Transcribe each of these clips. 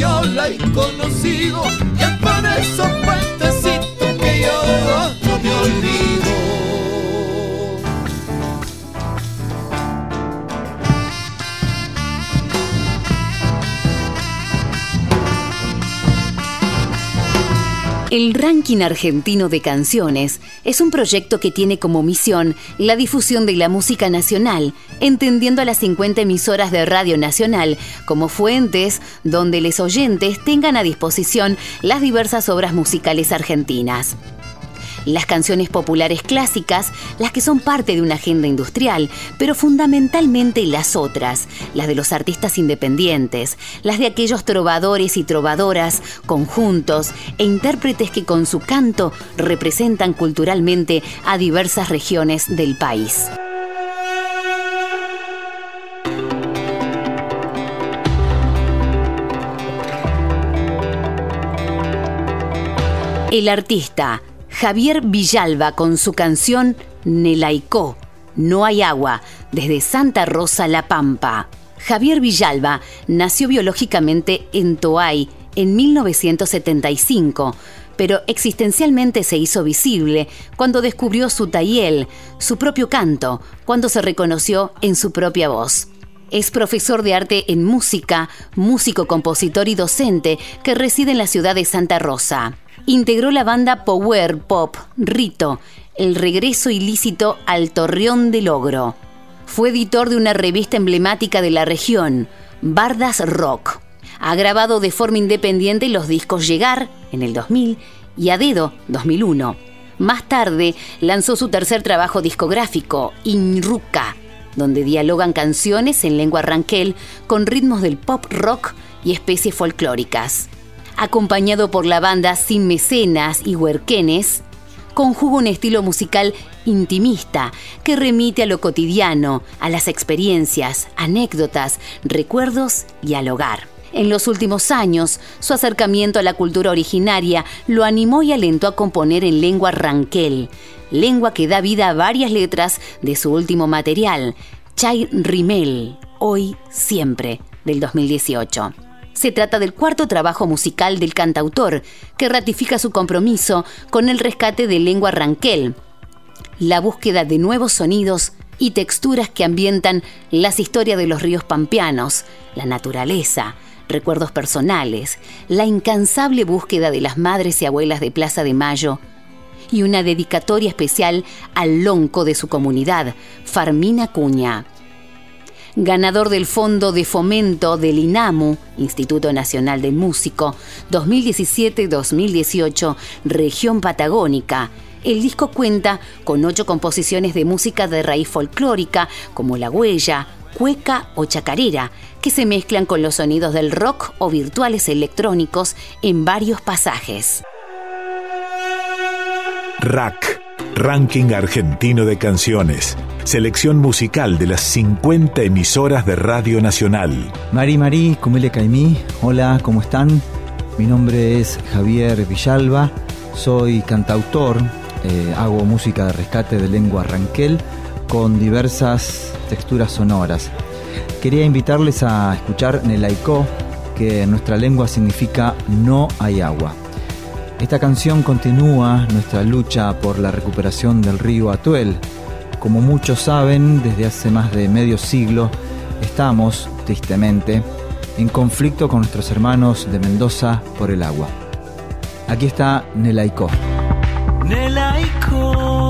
yo la he conocido, y es por esos puentecitos que yo no me olvido. El Ranking Argentino de Canciones es un proyecto que tiene como misión la difusión de la música nacional, entendiendo a las 50 emisoras de Radio Nacional como fuentes donde los oyentes tengan a disposición las diversas obras musicales argentinas las canciones populares clásicas, las que son parte de una agenda industrial, pero fundamentalmente las otras, las de los artistas independientes, las de aquellos trovadores y trovadoras, conjuntos e intérpretes que con su canto representan culturalmente a diversas regiones del país. El artista Javier Villalba con su canción Nelaicó, No hay agua, desde Santa Rosa La Pampa. Javier Villalba nació biológicamente en Toay en 1975, pero existencialmente se hizo visible cuando descubrió su tayel, su propio canto, cuando se reconoció en su propia voz. Es profesor de arte en música, músico, compositor y docente que reside en la ciudad de Santa Rosa integró la banda Power Pop Rito, el regreso ilícito al Torreón del Ogro. Fue editor de una revista emblemática de la región, Bardas Rock. Ha grabado de forma independiente los discos Llegar, en el 2000, y A Dedo, 2001. Más tarde lanzó su tercer trabajo discográfico, Inruca, donde dialogan canciones en lengua ranquel con ritmos del pop rock y especies folclóricas acompañado por la banda Sin Mecenas y Huerquenes, conjuga un estilo musical intimista que remite a lo cotidiano, a las experiencias, anécdotas, recuerdos y al hogar. En los últimos años, su acercamiento a la cultura originaria lo animó y alentó a componer en lengua ranquel, lengua que da vida a varias letras de su último material, Chay Rimel, Hoy Siempre, del 2018. Se trata del cuarto trabajo musical del cantautor, que ratifica su compromiso con el rescate de lengua ranquel, la búsqueda de nuevos sonidos y texturas que ambientan las historias de los ríos pampeanos, la naturaleza, recuerdos personales, la incansable búsqueda de las madres y abuelas de Plaza de Mayo y una dedicatoria especial al lonco de su comunidad, Farmina Cuña ganador del Fondo de Fomento del INAMU, Instituto Nacional del Músico, 2017-2018, Región Patagónica. El disco cuenta con ocho composiciones de música de raíz folclórica, como la huella, cueca o chacarera, que se mezclan con los sonidos del rock o virtuales electrónicos en varios pasajes. Rack, Ranking Argentino de Canciones. Selección musical de las 50 emisoras de Radio Nacional. Mari Mari, le Caimí, hola, ¿cómo están? Mi nombre es Javier Villalba, soy cantautor, eh, hago música de rescate de lengua ranquel con diversas texturas sonoras. Quería invitarles a escuchar Nelaicó, que en nuestra lengua significa no hay agua. Esta canción continúa nuestra lucha por la recuperación del río Atuel. Como muchos saben, desde hace más de medio siglo estamos, tristemente, en conflicto con nuestros hermanos de Mendoza por el agua. Aquí está Nelaiko. Nelaiko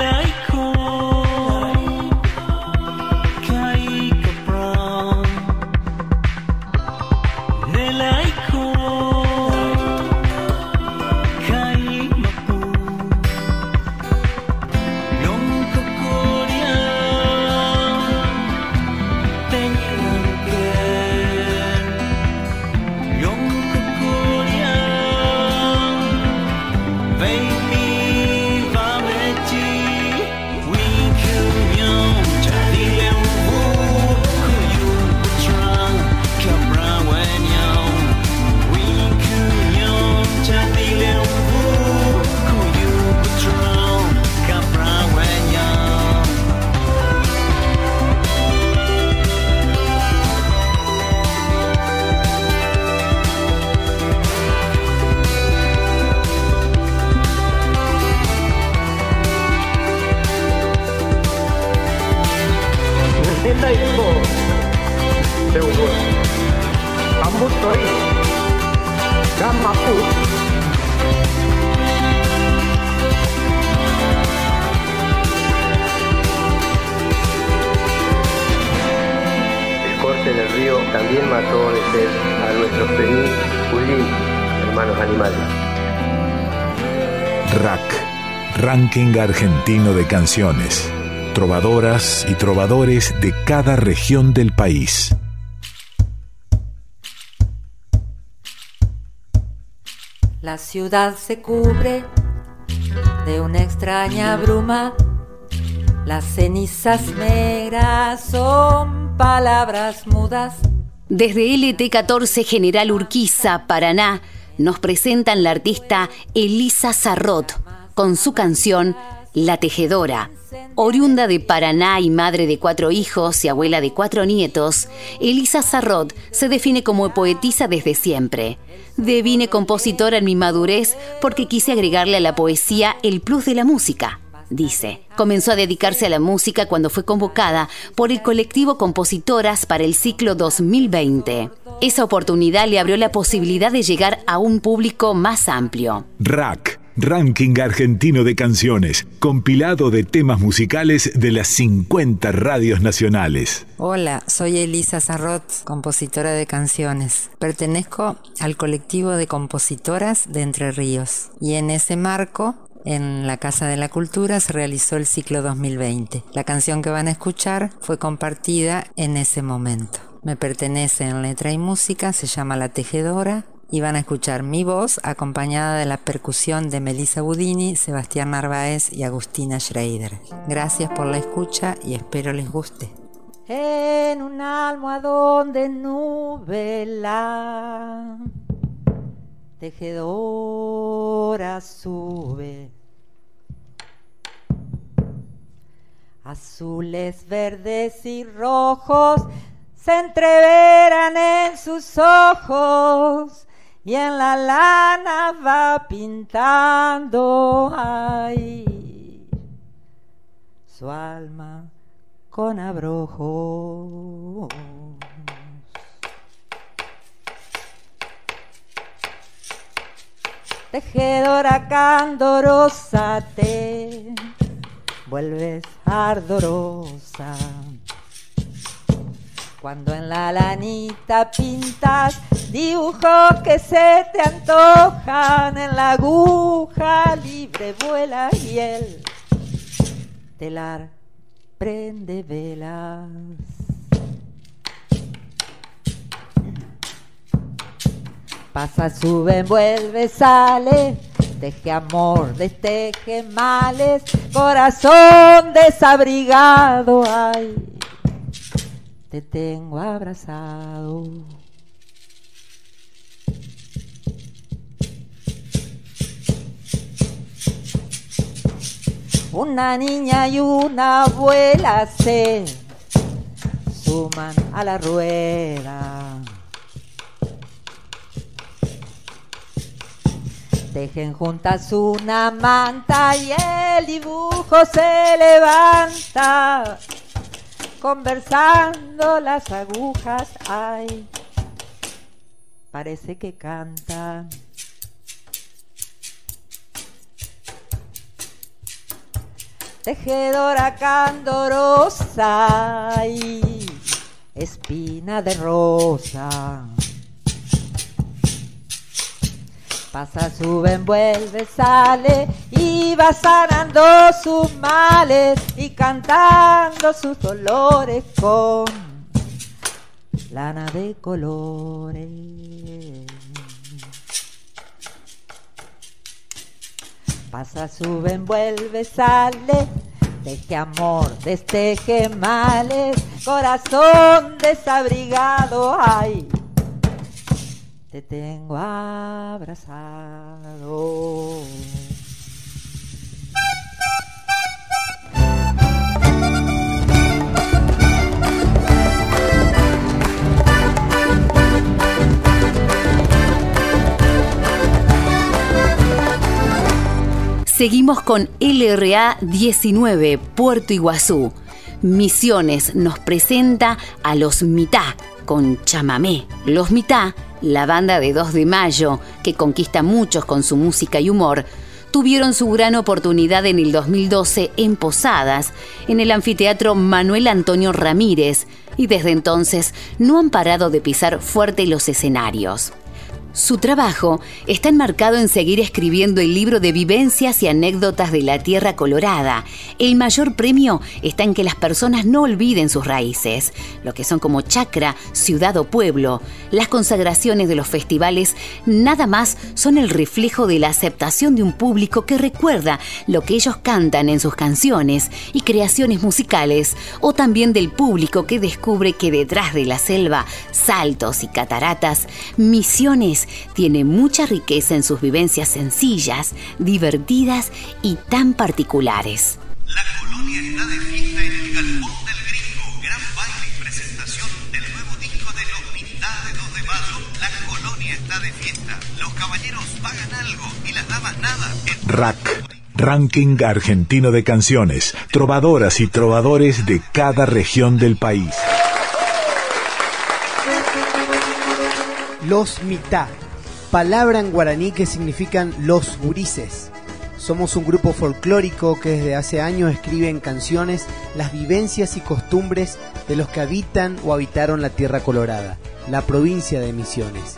Ranking Argentino de Canciones. Trovadoras y trovadores de cada región del país. La ciudad se cubre de una extraña bruma. Las cenizas negras son palabras mudas. Desde LT14 General Urquiza, Paraná, nos presentan la artista Elisa Sarrot con su canción La Tejedora. Oriunda de Paraná y madre de cuatro hijos y abuela de cuatro nietos, Elisa Sarrot se define como poetisa desde siempre. Devine compositora en mi madurez porque quise agregarle a la poesía el plus de la música. Dice, comenzó a dedicarse a la música cuando fue convocada por el colectivo Compositoras para el ciclo 2020. Esa oportunidad le abrió la posibilidad de llegar a un público más amplio. RAC, Ranking Argentino de Canciones, compilado de temas musicales de las 50 radios nacionales. Hola, soy Elisa Sarrot, compositora de canciones. Pertenezco al colectivo de compositoras de Entre Ríos y en ese marco en la Casa de la Cultura se realizó el ciclo 2020. La canción que van a escuchar fue compartida en ese momento. Me pertenece en letra y música, se llama La Tejedora y van a escuchar mi voz acompañada de la percusión de Melissa Budini, Sebastián Narváez y Agustina Schreider. Gracias por la escucha y espero les guste. En un almohadón de nube la tejedora sube. Azules, verdes y rojos se entreveran en sus ojos y en la lana va pintando ahí su alma con abrojos. Tejedora candorosa te vuelves ardorosa. Cuando en la lanita pintas dibujos que se te antojan, en la aguja libre vuela y el telar prende velas. Pasa, sube, vuelve, sale, teje amor, desteje males, corazón desabrigado, ay, te tengo abrazado. Una niña y una abuela se suman a la rueda. Tejen juntas una manta y el dibujo se levanta. Conversando las agujas, ay, parece que cantan. Tejedora candorosa y espina de rosa. Pasa, sube, envuelve, sale y va sanando sus males y cantando sus dolores con lana de colores. Pasa, sube, envuelve, sale, deje amor, desteje males, corazón desabrigado, ay te tengo abrazado. Seguimos con LRA 19, Puerto Iguazú. Misiones nos presenta a los Mitá con chamamé. Los Mitá la banda de 2 de Mayo, que conquista muchos con su música y humor, tuvieron su gran oportunidad en el 2012 en Posadas, en el anfiteatro Manuel Antonio Ramírez, y desde entonces no han parado de pisar fuerte los escenarios. Su trabajo está enmarcado en seguir escribiendo el libro de vivencias y anécdotas de la Tierra Colorada. El mayor premio está en que las personas no olviden sus raíces, lo que son como chacra, ciudad o pueblo. Las consagraciones de los festivales nada más son el reflejo de la aceptación de un público que recuerda lo que ellos cantan en sus canciones y creaciones musicales, o también del público que descubre que detrás de la selva, saltos y cataratas, misiones tiene mucha riqueza en sus vivencias sencillas, divertidas y tan particulares. La colonia está de fiesta en el galpón del gringo. Gran baile y presentación del nuevo disco de los mitad de 2 de mayo. La colonia está de fiesta. Los caballeros pagan algo y las damas nada. Rack. Ranking argentino de canciones, trovadoras y trovadores de cada región del país. Los mitad, palabra en guaraní que significan los gurises. Somos un grupo folclórico que desde hace años escribe en canciones las vivencias y costumbres de los que habitan o habitaron la Tierra Colorada, la provincia de Misiones.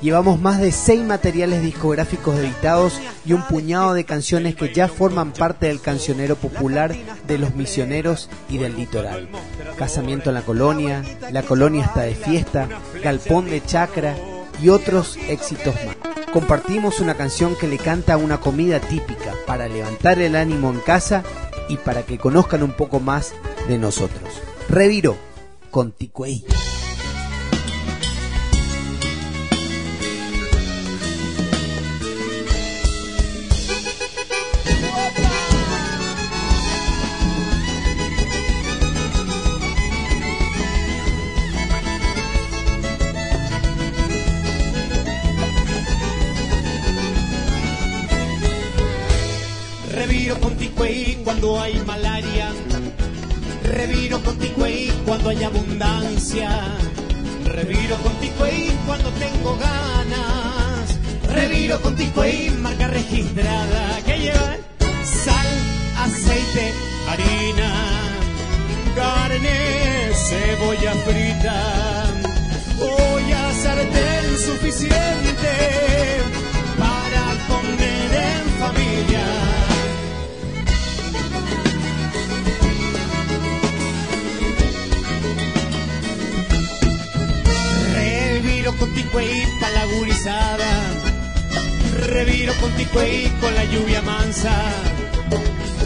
Llevamos más de seis materiales discográficos editados y un puñado de canciones que ya forman parte del cancionero popular de los misioneros y del litoral. Casamiento en la colonia, La colonia está de fiesta, Galpón de Chacra y otros éxitos más. Compartimos una canción que le canta una comida típica para levantar el ánimo en casa y para que conozcan un poco más de nosotros. Reviro con Ticuey. Reviro con Ticuey cuando tengo ganas. Reviro con Ticuey, marca registrada que lleva sal, aceite, harina, carne, cebolla frita, olla sartén suficiente reviro con la lluvia mansa,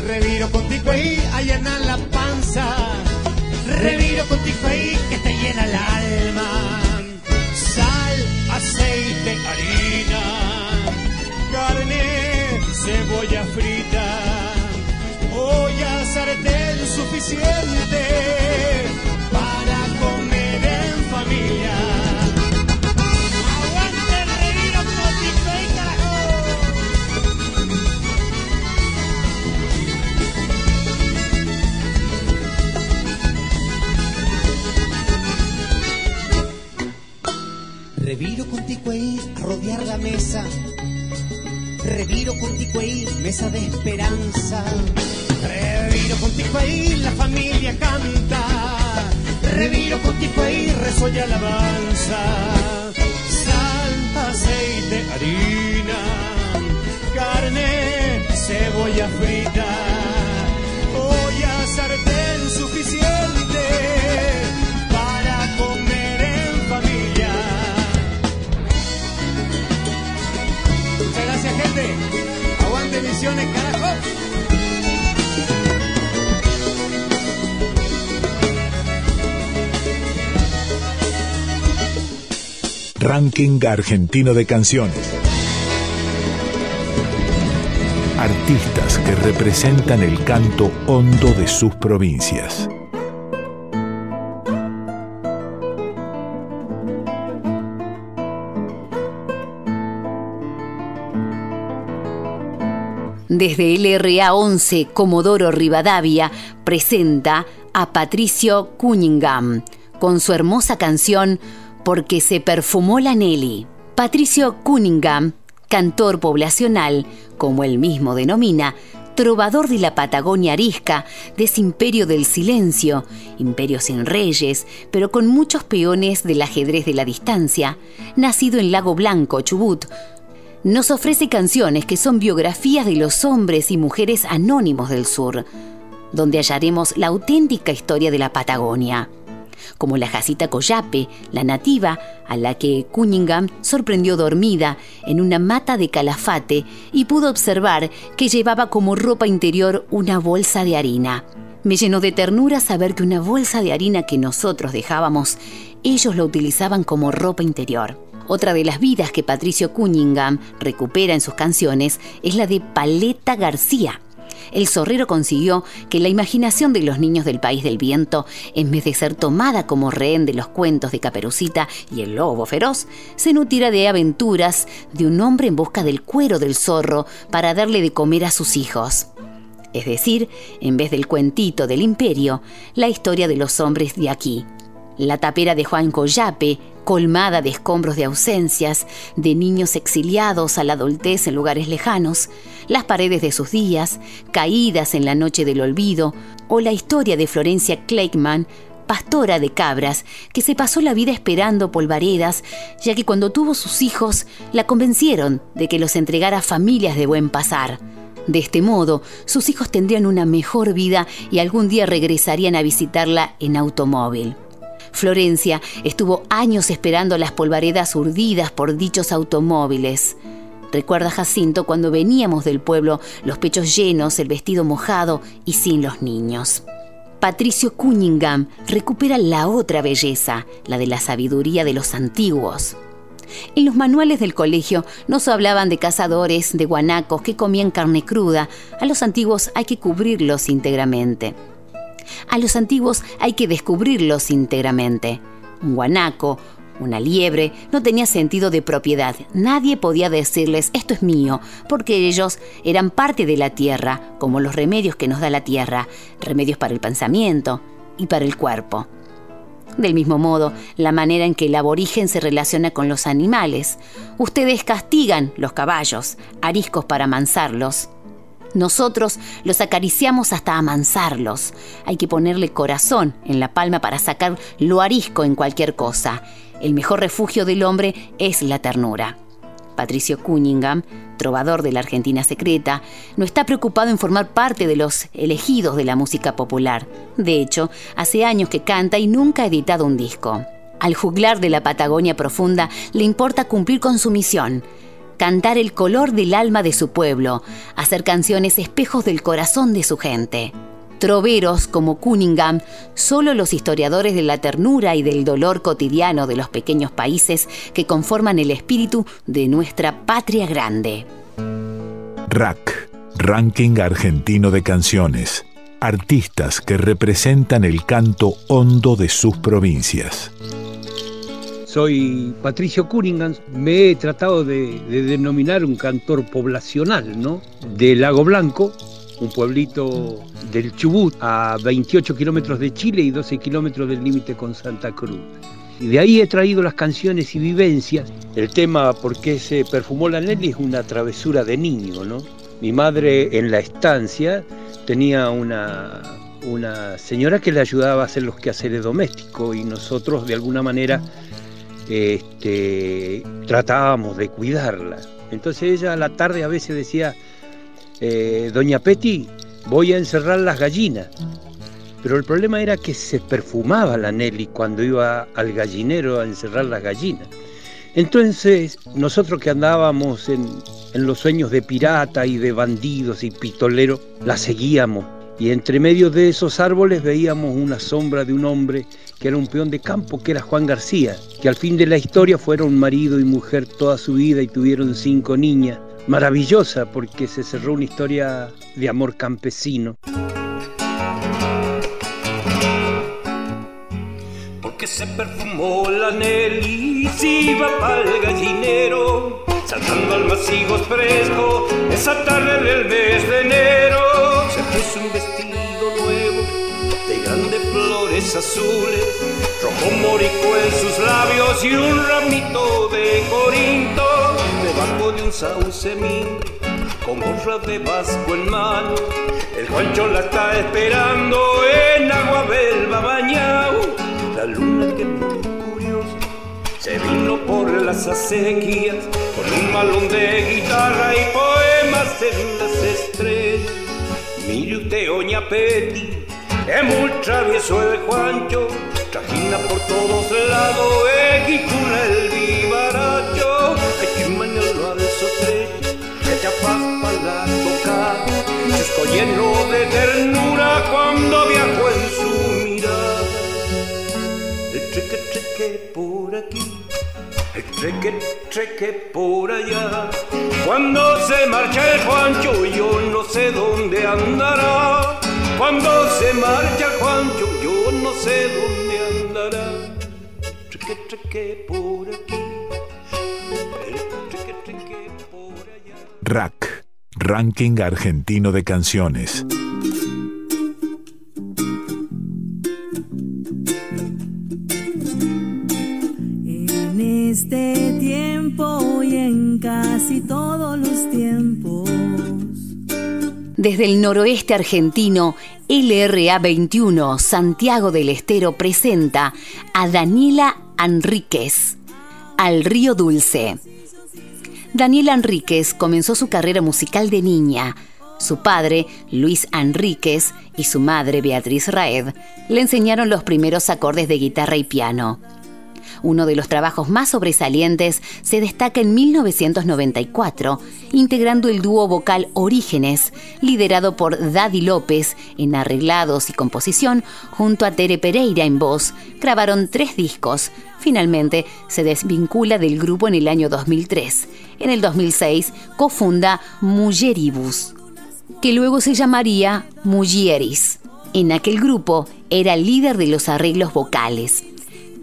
reviro con ticuey allana la panza, reviro con ticuey que te llena el alma, sal, aceite, harina, carne, cebolla frita, olla, sartén suficiente para comer en familia. Reviro con ticuey a rodear la mesa. Reviro con ticuey, mesa de esperanza. Reviro con ticuey, la familia canta. Reviro con ticuey, resolla alabanza. Sal, aceite, harina, carne, cebolla frita. Olla, sartén suficiente Aguante misiones, carajo. Ranking argentino de canciones. Artistas que representan el canto hondo de sus provincias. Desde el RA 11 Comodoro Rivadavia presenta a Patricio Cunningham con su hermosa canción Porque se perfumó la Nelly. Patricio Cunningham, cantor poblacional, como él mismo denomina, trovador de la Patagonia arisca, de imperio del silencio, imperio sin reyes, pero con muchos peones del ajedrez de la distancia, nacido en Lago Blanco, Chubut, nos ofrece canciones que son biografías de los hombres y mujeres anónimos del sur, donde hallaremos la auténtica historia de la Patagonia, como la Jacita Coyape, la nativa, a la que Cunningham sorprendió dormida en una mata de calafate y pudo observar que llevaba como ropa interior una bolsa de harina. Me llenó de ternura saber que una bolsa de harina que nosotros dejábamos, ellos la utilizaban como ropa interior. Otra de las vidas que Patricio Cunningham recupera en sus canciones es la de Paleta García. El zorrero consiguió que la imaginación de los niños del país del viento, en vez de ser tomada como rehén de los cuentos de Caperucita y el lobo feroz, se nutriera de aventuras de un hombre en busca del cuero del zorro para darle de comer a sus hijos. Es decir, en vez del cuentito del imperio, la historia de los hombres de aquí. La tapera de Juan Coyape, colmada de escombros de ausencias, de niños exiliados a la adultez en lugares lejanos, las paredes de sus días, caídas en la noche del olvido, o la historia de Florencia Kleikman, pastora de cabras, que se pasó la vida esperando polvaredas, ya que cuando tuvo sus hijos la convencieron de que los entregara a familias de buen pasar. De este modo, sus hijos tendrían una mejor vida y algún día regresarían a visitarla en automóvil. Florencia estuvo años esperando las polvaredas urdidas por dichos automóviles. Recuerda Jacinto cuando veníamos del pueblo, los pechos llenos, el vestido mojado y sin los niños. Patricio Cunningham recupera la otra belleza, la de la sabiduría de los antiguos. En los manuales del colegio nos hablaban de cazadores, de guanacos que comían carne cruda. A los antiguos hay que cubrirlos íntegramente. A los antiguos hay que descubrirlos íntegramente. Un guanaco, una liebre, no tenía sentido de propiedad. Nadie podía decirles esto es mío, porque ellos eran parte de la tierra, como los remedios que nos da la tierra, remedios para el pensamiento y para el cuerpo. Del mismo modo, la manera en que el aborigen se relaciona con los animales. Ustedes castigan los caballos, ariscos para amansarlos. Nosotros los acariciamos hasta amansarlos. Hay que ponerle corazón en la palma para sacar lo arisco en cualquier cosa. El mejor refugio del hombre es la ternura. Patricio Cunningham, trovador de la Argentina secreta, no está preocupado en formar parte de los elegidos de la música popular. De hecho, hace años que canta y nunca ha editado un disco. Al juglar de la Patagonia profunda le importa cumplir con su misión, cantar el color del alma de su pueblo, hacer canciones espejos del corazón de su gente. Troveros como Cunningham, solo los historiadores de la ternura y del dolor cotidiano de los pequeños países que conforman el espíritu de nuestra patria grande. RAC, Ranking Argentino de Canciones. Artistas que representan el canto hondo de sus provincias. Soy Patricio Cunningham, me he tratado de, de, denominar un cantor poblacional, ¿no? De Lago Blanco, un pueblito del Chubut a 28 kilómetros de Chile y 12 kilómetros del límite con Santa Cruz. Y de ahí he traído las canciones y vivencias. El tema ¿Por qué se perfumó la Nelly? es una travesura de niño, ¿no? Mi madre en la estancia tenía una, una señora que le ayudaba a hacer los quehaceres domésticos y nosotros de alguna manera este, tratábamos de cuidarla. Entonces ella a la tarde a veces decía, eh, Doña Petty, voy a encerrar las gallinas. Pero el problema era que se perfumaba la Nelly cuando iba al gallinero a encerrar las gallinas. Entonces, nosotros que andábamos en, en los sueños de pirata y de bandidos y pistoleros, la seguíamos. Y entre medio de esos árboles veíamos una sombra de un hombre que era un peón de campo, que era Juan García, que al fin de la historia fueron marido y mujer toda su vida y tuvieron cinco niñas maravillosa porque se cerró una historia de amor campesino. Porque se perfumó la Nelly y iba pa'l gallinero, saltando al masigo fresco esa tarde del mes de enero. Se puso un vestido flores azules, rojo morico en sus labios y un ramito de corinto debajo de un sauce con gorra de vasco en mano. El Juancho la está esperando en agua belva bañado. La luna que muy curiosa se vino por las acequias con un malón de guitarra y poemas en las estrellas. Mire usted, Oña Peti, es muy travieso el Juancho, trajina por todos lados, equicuna el vivaracho, que mañana al sotrecho, que te para la tocar, chusco lleno de ternura cuando viajo en su mirada. El treque treque por aquí, el treque treque por allá, cuando se marcha el Juancho yo no sé dónde andará. Cuando se marcha Juancho, yo no sé dónde andará. Treque, treque por aquí. Treque, treque por allá. RAC, Ranking Argentino de Canciones. En este tiempo y en casi todos los tiempos. Desde el noroeste argentino, LRA 21 Santiago del Estero presenta a Daniela Enríquez, Al Río Dulce. Daniela Enríquez comenzó su carrera musical de niña. Su padre, Luis Enríquez, y su madre, Beatriz Raed, le enseñaron los primeros acordes de guitarra y piano. Uno de los trabajos más sobresalientes se destaca en 1994, integrando el dúo vocal Orígenes, liderado por Daddy López en arreglados y composición, junto a Tere Pereira en voz. Grabaron tres discos. Finalmente se desvincula del grupo en el año 2003. En el 2006 cofunda Mulleribus, que luego se llamaría Mulieris. En aquel grupo era líder de los arreglos vocales.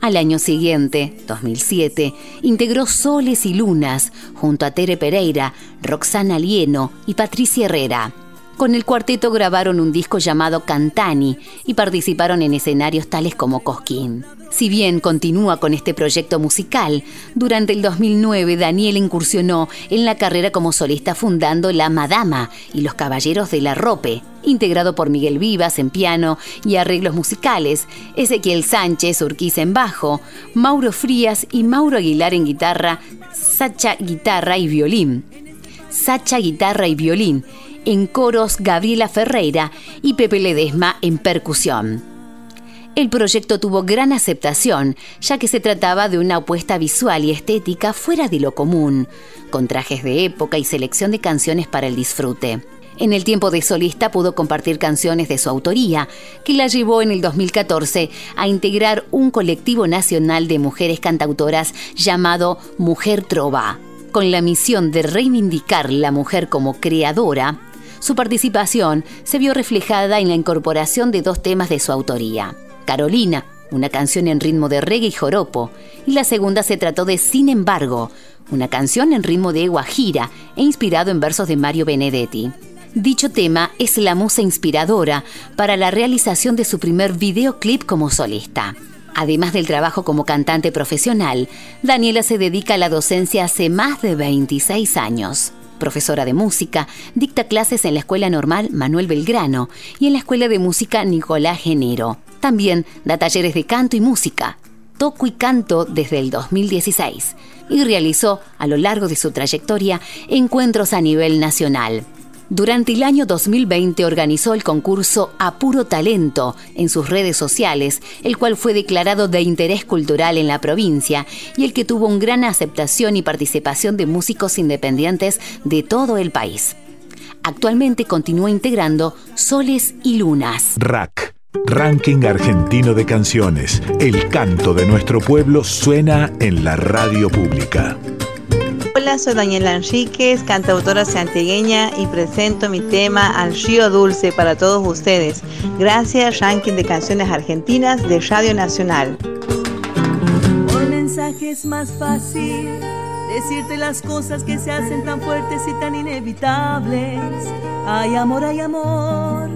Al año siguiente, 2007, integró Soles y Lunas junto a Tere Pereira, Roxana Lieno y Patricia Herrera. Con el cuarteto grabaron un disco llamado Cantani y participaron en escenarios tales como Cosquín. Si bien continúa con este proyecto musical, durante el 2009 Daniel incursionó en la carrera como solista fundando La Madama y Los Caballeros de la Rope, integrado por Miguel Vivas en piano y arreglos musicales, Ezequiel Sánchez Urquiza en bajo, Mauro Frías y Mauro Aguilar en guitarra, Sacha guitarra y violín. Sacha guitarra y violín, en coros Gabriela Ferreira y Pepe Ledesma en percusión. El proyecto tuvo gran aceptación, ya que se trataba de una apuesta visual y estética fuera de lo común, con trajes de época y selección de canciones para el disfrute. En el tiempo de solista pudo compartir canciones de su autoría, que la llevó en el 2014 a integrar un colectivo nacional de mujeres cantautoras llamado Mujer Trova. Con la misión de reivindicar la mujer como creadora, su participación se vio reflejada en la incorporación de dos temas de su autoría. Carolina, una canción en ritmo de reggae y joropo, y la segunda se trató de Sin embargo, una canción en ritmo de guajira e inspirado en versos de Mario Benedetti. Dicho tema es la musa inspiradora para la realización de su primer videoclip como solista. Además del trabajo como cantante profesional, Daniela se dedica a la docencia hace más de 26 años. Profesora de música, dicta clases en la Escuela Normal Manuel Belgrano y en la Escuela de Música Nicolás Genero. También da talleres de canto y música. Toco y canto desde el 2016 y realizó a lo largo de su trayectoria encuentros a nivel nacional. Durante el año 2020 organizó el concurso A Puro Talento en sus redes sociales, el cual fue declarado de interés cultural en la provincia y el que tuvo una gran aceptación y participación de músicos independientes de todo el país. Actualmente continúa integrando Soles y Lunas. Rack Ranking Argentino de Canciones. El canto de nuestro pueblo suena en la radio pública. Hola, soy Daniela Enríquez, cantautora santiagueña y presento mi tema Al Río Dulce para todos ustedes. Gracias, Ranking de Canciones Argentinas de Radio Nacional. Por mensaje es más fácil decirte las cosas que se hacen tan fuertes y tan inevitables. Hay amor, hay amor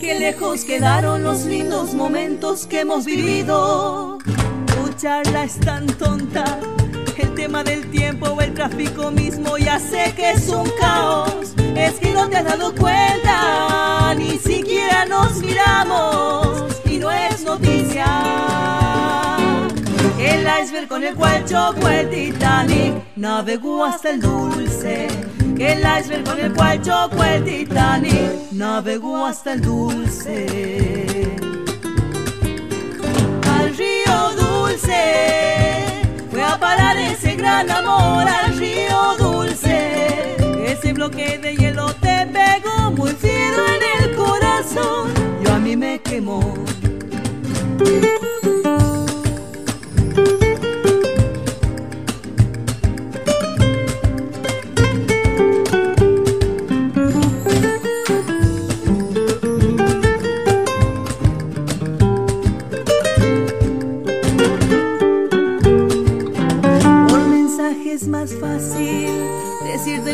Qué lejos quedaron los lindos momentos que hemos vivido. Tu charla es tan tonta. El tema del tiempo o el tráfico mismo ya sé que es un caos. Es que no te has dado cuenta, ni siquiera nos miramos y no es noticia. El iceberg con el cual chocó el Titanic navegó hasta el dulce el iceberg con el cual chocó el Titanic navegó hasta el dulce. Al río dulce fue a parar ese gran amor al río dulce. Ese bloque de hielo te pegó muy fiero en el corazón. Yo a mí me quemó.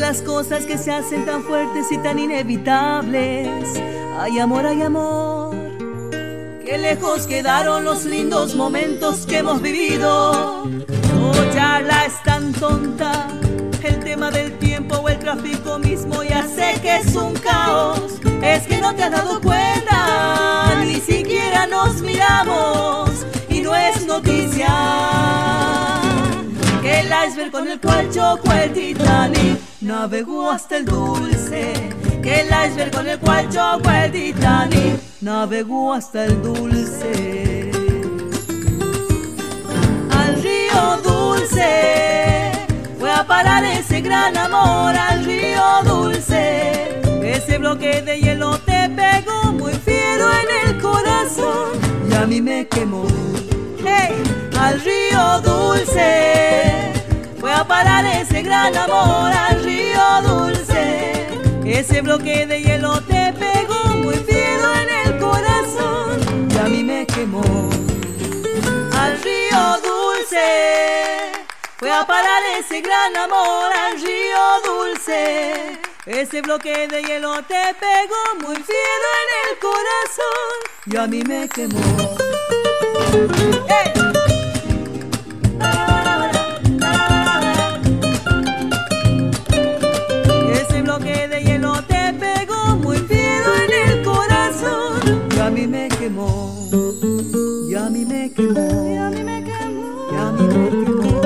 Las cosas que se hacen tan fuertes y tan inevitables. Hay amor, hay amor. Qué lejos quedaron los lindos momentos que hemos vivido. Oh, charla es tan tonta. El tema del tiempo o el tráfico mismo ya sé que es un caos. Es que no te has dado cuenta, con el cual chocó el Titanic navegó hasta el dulce, que el iceberg con el cual chocó el Titanic navegó hasta el dulce. Al río dulce fue a parar ese gran amor al río dulce. Ese bloque de hielo te pegó muy fiero en el corazón y a mí me quemó. Hey, al río dulce fue a parar ese gran amor al río dulce. Ese bloque de hielo te pegó muy fiero en el corazón y a mí me quemó. Al río dulce fue a parar ese gran amor al río dulce. Ese bloque de hielo te pegó muy fiero en el corazón y a mí me quemó. Ese de hielo te pegó muy fiero en el corazón y a mí me quemó. Y a mí me quemó. Y a mí me quemó. Y a mí me quemó.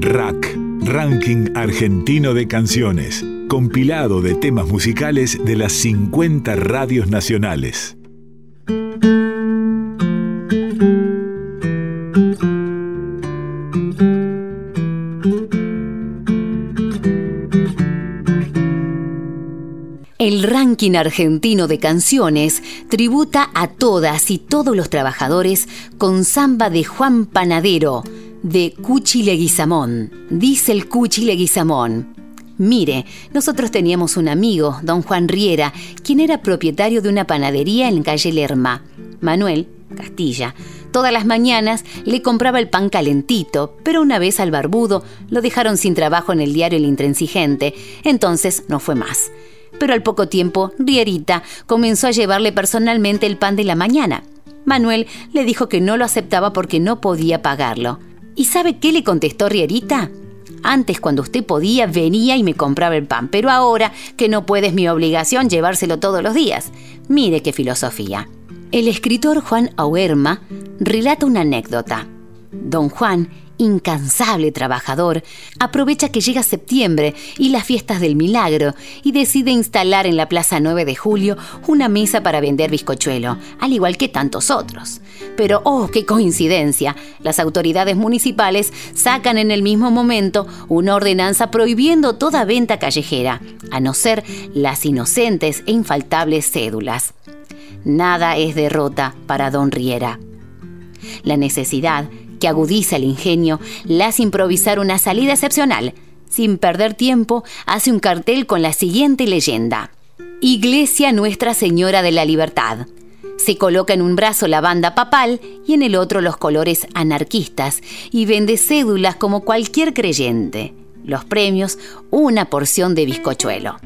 Rack, Ranking Argentino de Canciones, compilado de temas musicales de las 50 radios nacionales. El ranking argentino de canciones tributa a todas y todos los trabajadores con samba de Juan Panadero, de Cuchi Leguizamón. Dice el Cuchi Leguizamón. Mire, nosotros teníamos un amigo, don Juan Riera, quien era propietario de una panadería en calle Lerma. Manuel, Castilla, todas las mañanas le compraba el pan calentito, pero una vez al barbudo lo dejaron sin trabajo en el diario El Intransigente, entonces no fue más. Pero al poco tiempo, Rierita comenzó a llevarle personalmente el pan de la mañana. Manuel le dijo que no lo aceptaba porque no podía pagarlo. ¿Y sabe qué le contestó Rierita? Antes, cuando usted podía, venía y me compraba el pan, pero ahora que no puede es mi obligación llevárselo todos los días. Mire qué filosofía. El escritor Juan Auerma relata una anécdota. Don Juan, incansable trabajador, aprovecha que llega septiembre y las fiestas del milagro y decide instalar en la Plaza 9 de Julio una mesa para vender bizcochuelo, al igual que tantos otros. Pero, oh, qué coincidencia, las autoridades municipales sacan en el mismo momento una ordenanza prohibiendo toda venta callejera, a no ser las inocentes e infaltables cédulas. Nada es derrota para don Riera. La necesidad que agudiza el ingenio, la hace improvisar una salida excepcional. Sin perder tiempo, hace un cartel con la siguiente leyenda. Iglesia Nuestra Señora de la Libertad. Se coloca en un brazo la banda papal y en el otro los colores anarquistas y vende cédulas como cualquier creyente. Los premios, una porción de bizcochuelo.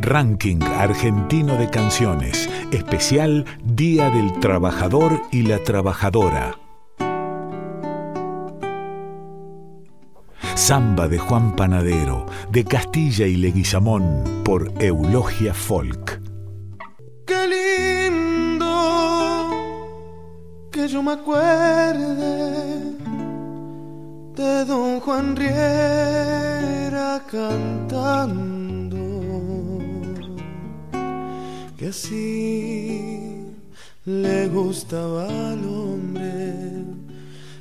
Ranking Argentino de Canciones, especial Día del Trabajador y la Trabajadora. Samba de Juan Panadero, de Castilla y Leguizamón, por Eulogia Folk. Qué lindo que yo me acuerde de don Juan Riera cantando, que así le gustaba al hombre,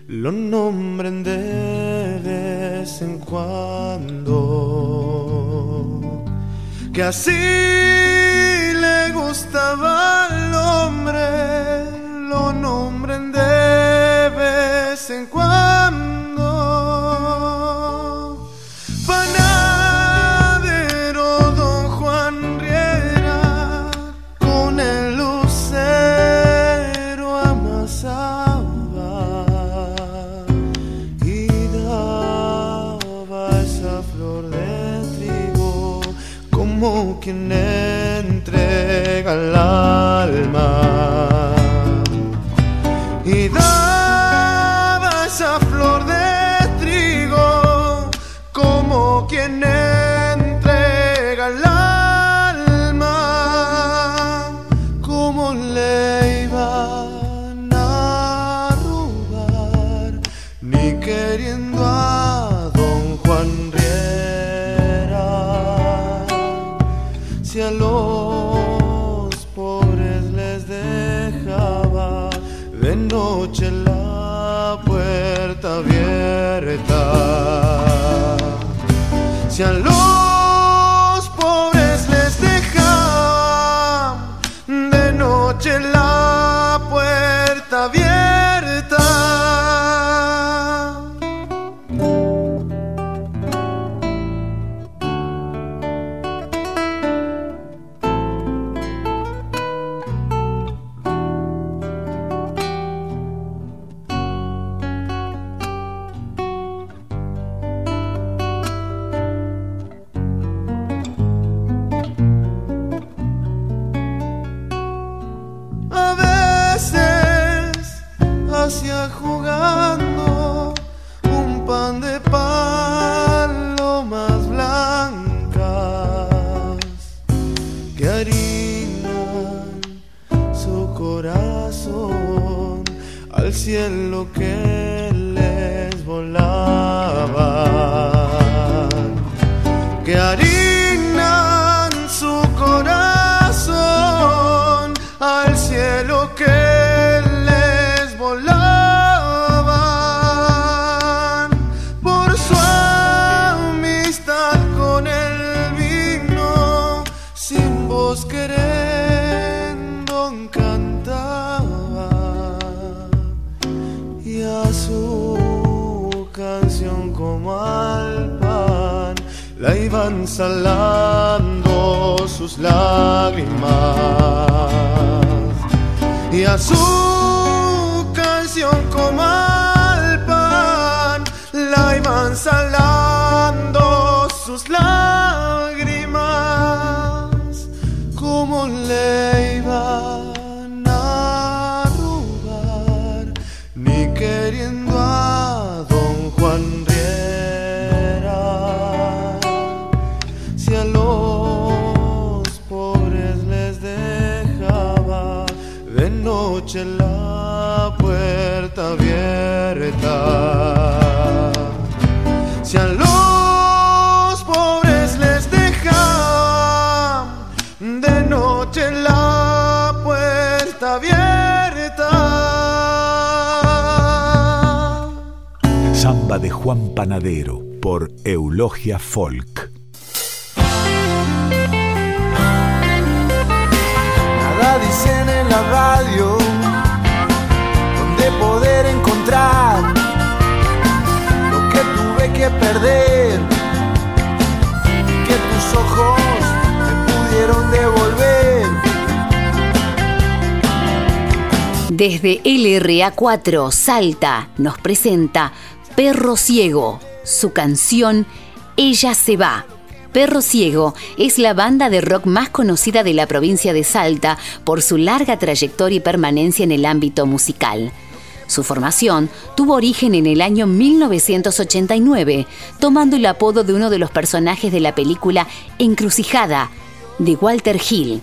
lo nombren de vez en cuando, que así le gustaba al hombre, lo nombren de vez en cuando. Flor de trigo como quien entrega el alma les iban salando sus lágrimas. Y a su canción como al pan la iban salando sus lágrimas Samba de Juan Panadero por Eulogia Folk. Nada dicen en la radio donde poder encontrar lo que tuve que perder, que tus ojos me pudieron devolver. Desde LRA4 Salta nos presenta Perro Ciego, su canción Ella se va. Perro Ciego es la banda de rock más conocida de la provincia de Salta por su larga trayectoria y permanencia en el ámbito musical. Su formación tuvo origen en el año 1989, tomando el apodo de uno de los personajes de la película Encrucijada, de Walter Hill.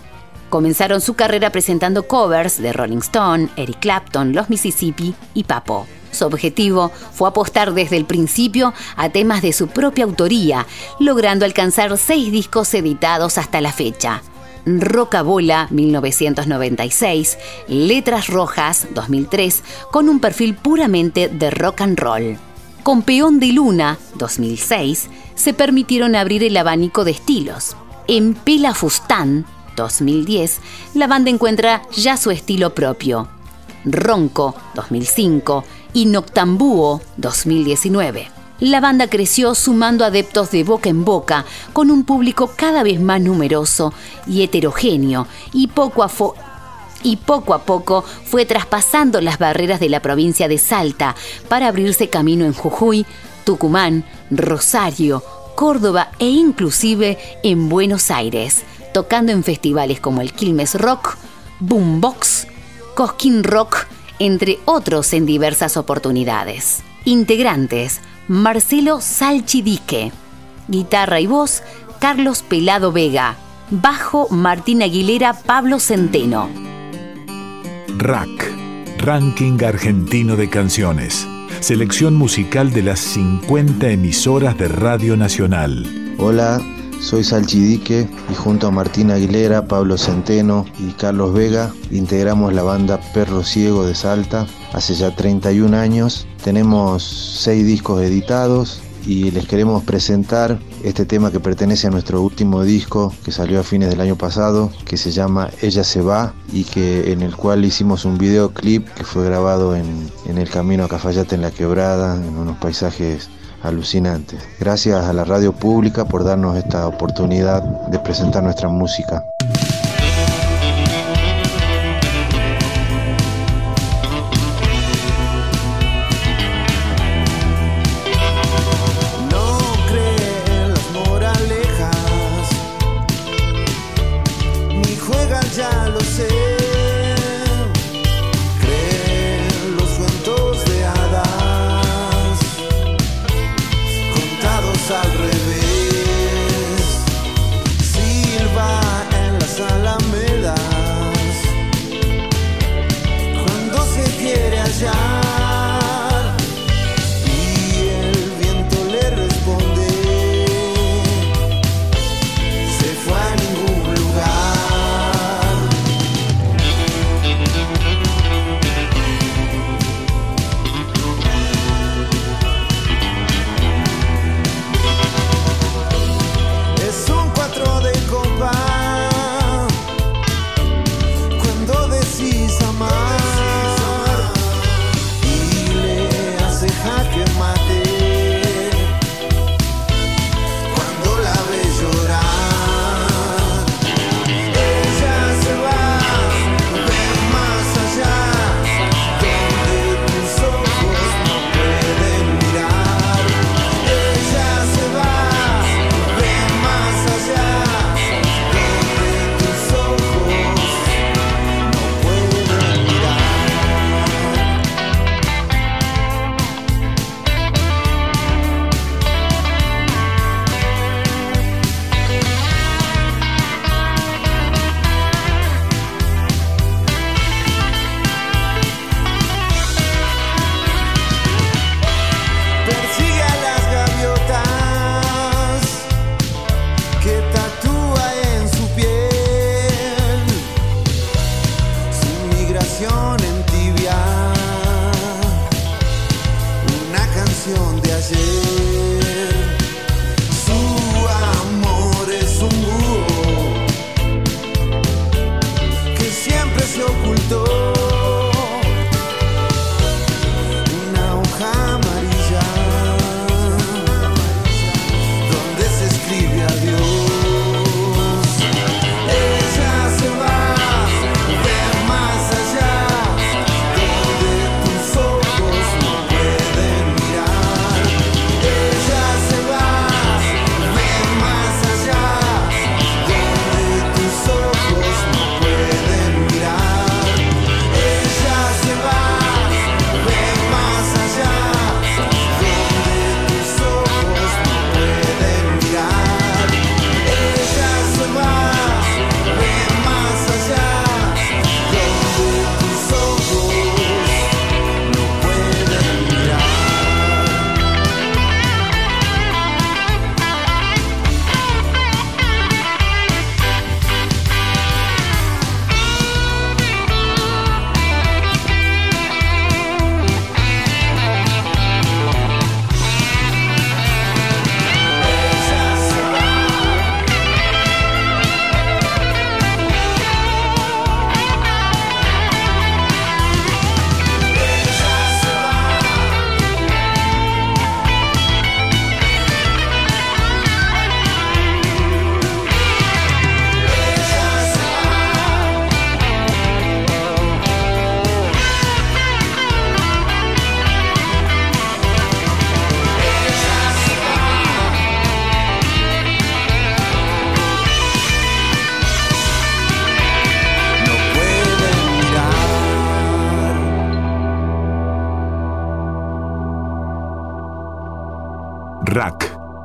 Comenzaron su carrera presentando covers de Rolling Stone, Eric Clapton, Los Mississippi y Papo. Su objetivo fue apostar desde el principio a temas de su propia autoría, logrando alcanzar seis discos editados hasta la fecha. Rocabola 1996, Letras Rojas 2003, con un perfil puramente de rock and roll. Con Peón de Luna 2006, se permitieron abrir el abanico de estilos. En Pela Fustán 2010, la banda encuentra ya su estilo propio. Ronco 2005 y Noctambúo 2019. La banda creció sumando adeptos de boca en boca, con un público cada vez más numeroso y heterogéneo, y poco a, y poco, a poco fue traspasando las barreras de la provincia de Salta para abrirse camino en Jujuy, Tucumán, Rosario, Córdoba e inclusive en Buenos Aires, tocando en festivales como el Quilmes Rock, Boombox, Cosquín Rock, entre otros en diversas oportunidades. Integrantes: Marcelo Salchidique. Guitarra y voz: Carlos Pelado Vega. Bajo: Martín Aguilera, Pablo Centeno. RAC, Ranking Argentino de Canciones. Selección musical de las 50 emisoras de Radio Nacional. Hola, soy Salchidique y junto a Martín Aguilera, Pablo Centeno y Carlos Vega integramos la banda Perro Ciego de Salta hace ya 31 años. Tenemos seis discos editados y les queremos presentar este tema que pertenece a nuestro último disco que salió a fines del año pasado, que se llama Ella se va y que en el cual hicimos un videoclip que fue grabado en, en el camino a Cafayate en la Quebrada, en unos paisajes alucinantes. Gracias a la radio pública por darnos esta oportunidad de presentar nuestra música.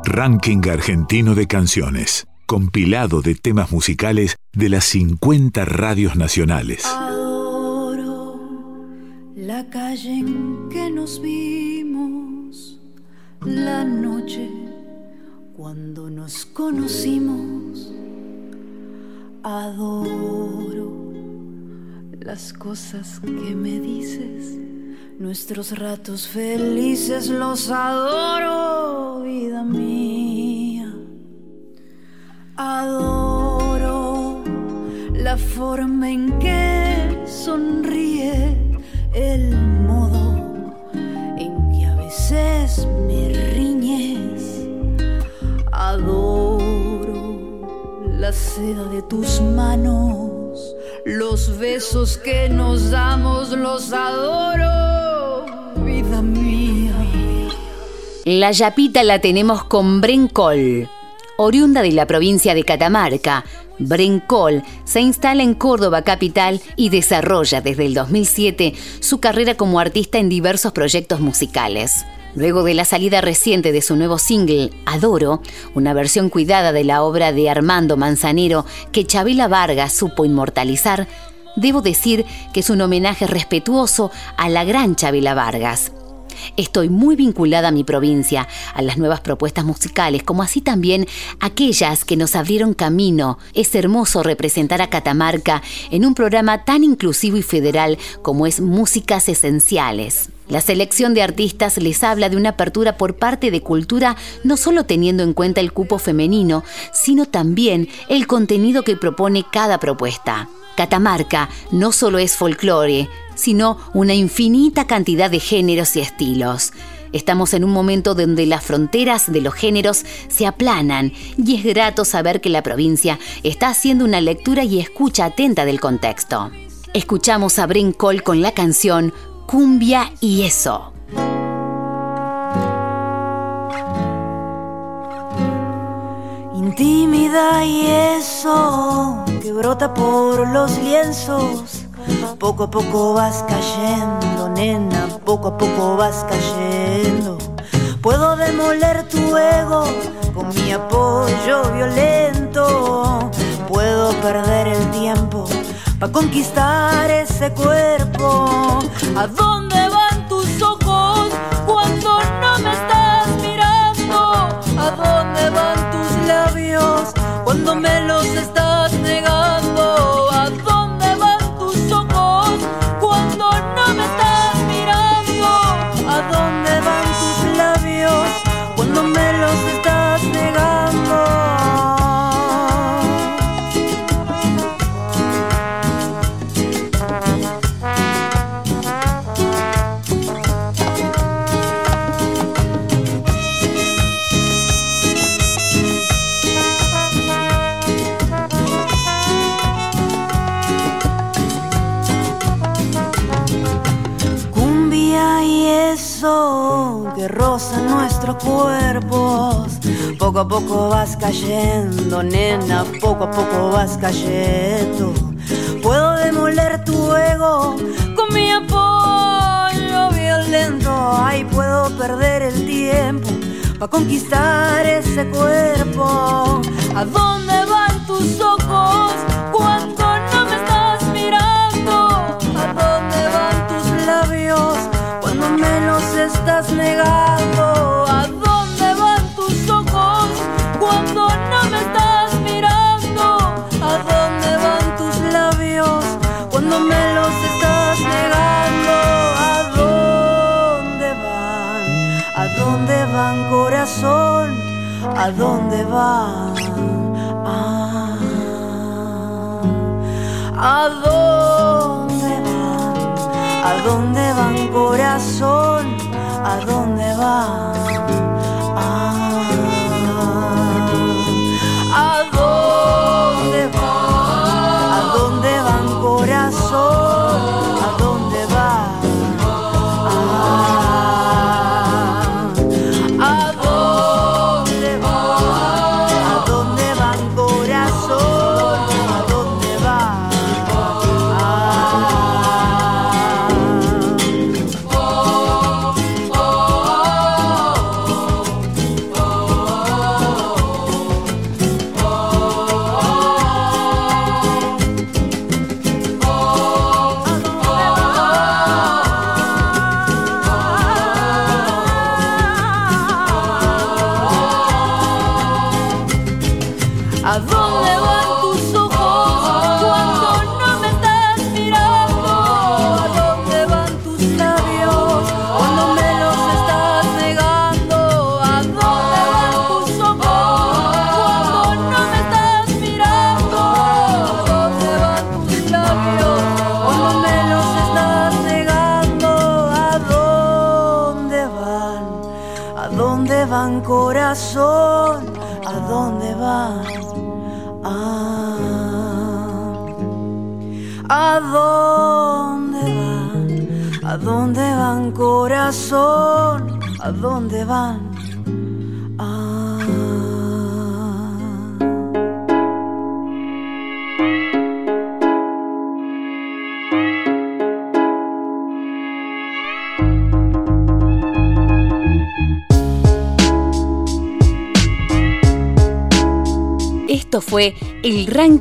Ranking Argentino de Canciones, compilado de temas musicales de las 50 radios nacionales. Adoro la calle en que nos vimos, la noche cuando nos conocimos. Adoro las cosas que me dices Nuestros ratos felices los adoro, vida mía. Adoro la forma en que sonríe, el modo en que a veces me riñes. Adoro la seda de tus manos, los besos que nos damos, los adoro La yapita la tenemos con Brencol. Oriunda de la provincia de Catamarca, Brencol se instala en Córdoba capital y desarrolla desde el 2007 su carrera como artista en diversos proyectos musicales. Luego de la salida reciente de su nuevo single, Adoro, una versión cuidada de la obra de Armando Manzanero que Chabela Vargas supo inmortalizar, debo decir que es un homenaje respetuoso a la gran Chabela Vargas. Estoy muy vinculada a mi provincia, a las nuevas propuestas musicales, como así también aquellas que nos abrieron camino. Es hermoso representar a Catamarca en un programa tan inclusivo y federal como es Músicas Esenciales. La selección de artistas les habla de una apertura por parte de cultura no solo teniendo en cuenta el cupo femenino, sino también el contenido que propone cada propuesta. Catamarca no solo es folclore, sino una infinita cantidad de géneros y estilos. Estamos en un momento donde las fronteras de los géneros se aplanan y es grato saber que la provincia está haciendo una lectura y escucha atenta del contexto. Escuchamos a Brin Cole con la canción Cumbia y eso. Intimidad y eso que brota por los lienzos poco a poco vas cayendo, nena, poco a poco vas cayendo. Puedo demoler tu ego con mi apoyo violento. Puedo perder el tiempo para conquistar ese cuerpo. ¿A dónde roza nuestros cuerpos. Poco a poco vas cayendo, nena, poco a poco vas cayendo. Puedo demoler tu ego con mi apoyo violento. Ahí puedo perder el tiempo para conquistar ese cuerpo. ¿A dónde van tus ojos estás negando? ¿A dónde van tus ojos cuando no me estás mirando? ¿A dónde van tus labios cuando me los estás negando? ¿A dónde van? ¿A dónde van corazón? ¿A dónde van? Ah. ¿A dónde van? ¿A dónde van corazón? ¿A dónde van?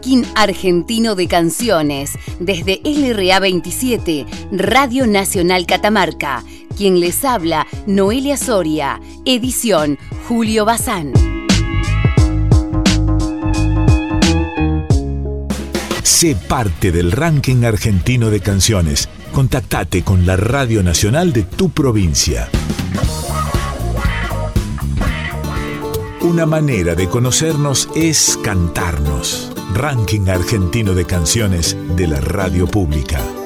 Ranking argentino de canciones desde LRA 27, Radio Nacional Catamarca. Quien les habla, Noelia Soria. Edición, Julio Bazán. Sé parte del ranking argentino de canciones. Contactate con la Radio Nacional de tu provincia. Una manera de conocernos es cantarnos. Ranking argentino de canciones de la radio pública.